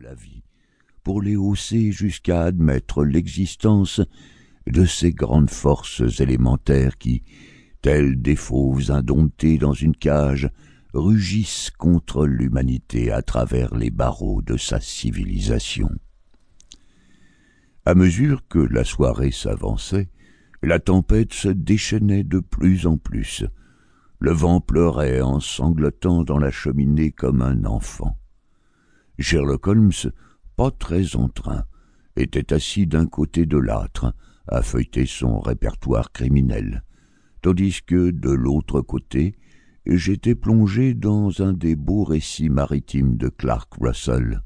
la vie, pour les hausser jusqu'à admettre l'existence de ces grandes forces élémentaires qui, tels des fauves indomptés dans une cage, rugissent contre l'humanité à travers les barreaux de sa civilisation. À mesure que la soirée s'avançait, la tempête se déchaînait de plus en plus. Le vent pleurait en sanglotant dans la cheminée comme un enfant. Sherlock Holmes, pas très en train, était assis d'un côté de l'âtre, à feuilleter son répertoire criminel, tandis que, de l'autre côté, j'étais plongé dans un des beaux récits maritimes de Clark Russell,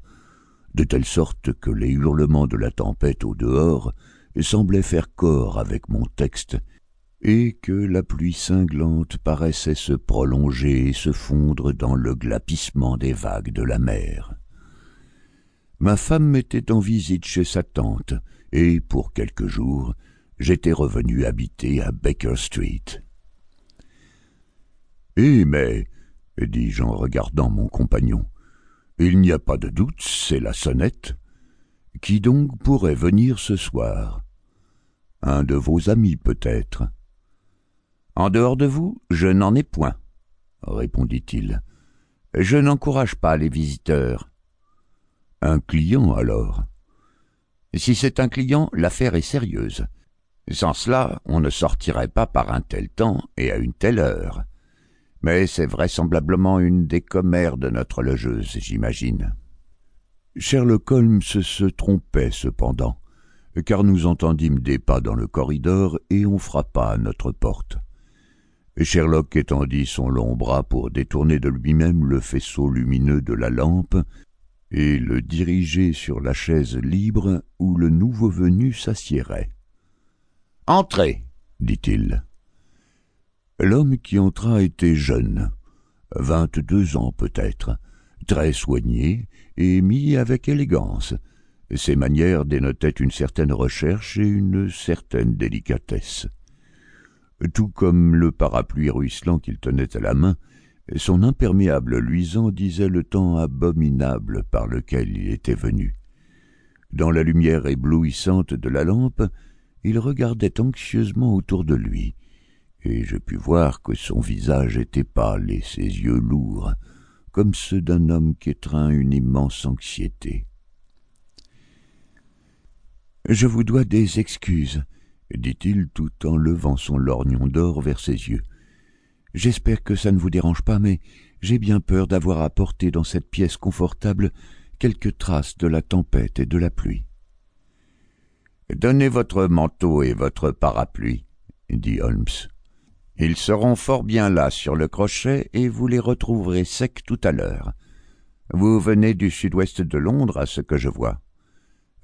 de telle sorte que les hurlements de la tempête au dehors semblaient faire corps avec mon texte, et que la pluie cinglante paraissait se prolonger et se fondre dans le glapissement des vagues de la mer. Ma femme était en visite chez sa tante, et pour quelques jours, j'étais revenu habiter à Baker Street. Eh mais, dis-je en regardant mon compagnon, il n'y a pas de doute, c'est la sonnette. Qui donc pourrait venir ce soir? Un de vos amis, peut-être. En dehors de vous, je n'en ai point, répondit-il. Je n'encourage pas les visiteurs. Un client, alors Si c'est un client, l'affaire est sérieuse. Sans cela, on ne sortirait pas par un tel temps et à une telle heure mais c'est vraisemblablement une des commères de notre logeuse, j'imagine. Sherlock Holmes se trompait cependant, car nous entendîmes des pas dans le corridor et on frappa à notre porte. Sherlock étendit son long bras pour détourner de lui-même le faisceau lumineux de la lampe et le diriger sur la chaise libre où le nouveau venu s'assiérait. Entrez, dit-il. L'homme qui entra était jeune, vingt-deux ans peut-être, très soigné et mis avec élégance. Ses manières dénotaient une certaine recherche et une certaine délicatesse. Tout comme le parapluie ruisselant qu'il tenait à la main, son imperméable luisant disait le temps abominable par lequel il était venu. Dans la lumière éblouissante de la lampe, il regardait anxieusement autour de lui, et je pus voir que son visage était pâle et ses yeux lourds, comme ceux d'un homme qui étreint une immense anxiété. Je vous dois des excuses, dit-il tout en levant son lorgnon d'or vers ses yeux. J'espère que ça ne vous dérange pas, mais j'ai bien peur d'avoir apporté dans cette pièce confortable quelques traces de la tempête et de la pluie. Donnez votre manteau et votre parapluie, dit Holmes. Ils seront fort bien là sur le crochet et vous les retrouverez secs tout à l'heure. Vous venez du sud-ouest de Londres, à ce que je vois.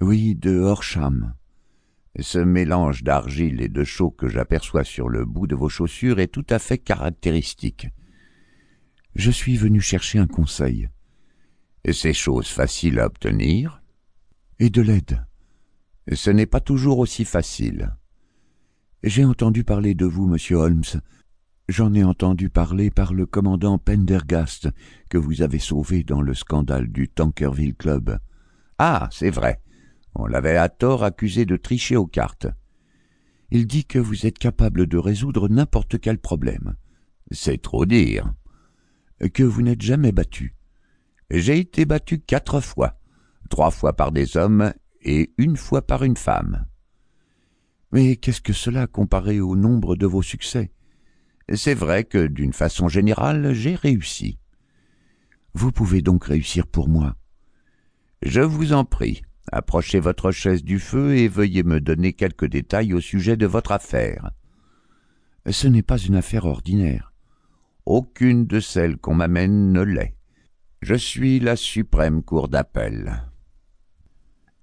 Oui, de Horsham. Ce mélange d'argile et de chaux que j'aperçois sur le bout de vos chaussures est tout à fait caractéristique. Je suis venu chercher un conseil. C'est chose facile à obtenir. Et de l'aide. Ce n'est pas toujours aussi facile. J'ai entendu parler de vous, monsieur Holmes. J'en ai entendu parler par le commandant Pendergast, que vous avez sauvé dans le scandale du Tankerville Club. Ah, c'est vrai. On l'avait à tort accusé de tricher aux cartes. Il dit que vous êtes capable de résoudre n'importe quel problème. C'est trop dire. Que vous n'êtes jamais battu. J'ai été battu quatre fois, trois fois par des hommes et une fois par une femme. Mais qu'est-ce que cela comparé au nombre de vos succès? C'est vrai que, d'une façon générale, j'ai réussi. Vous pouvez donc réussir pour moi. Je vous en prie, approchez votre chaise du feu et veuillez me donner quelques détails au sujet de votre affaire. Ce n'est pas une affaire ordinaire. Aucune de celles qu'on m'amène ne l'est. Je suis la suprême cour d'appel.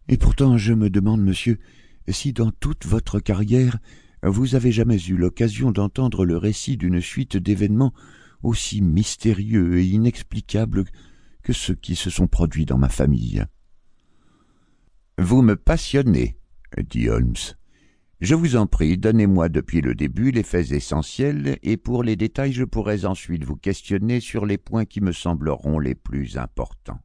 Et pourtant, je me demande, monsieur, si dans toute votre carrière vous avez jamais eu l'occasion d'entendre le récit d'une suite d'événements aussi mystérieux et inexplicables que ceux qui se sont produits dans ma famille. Vous me passionnez, dit Holmes. Je vous en prie, donnez-moi depuis le début les faits essentiels, et pour les détails je pourrais ensuite vous questionner sur les points qui me sembleront les plus importants.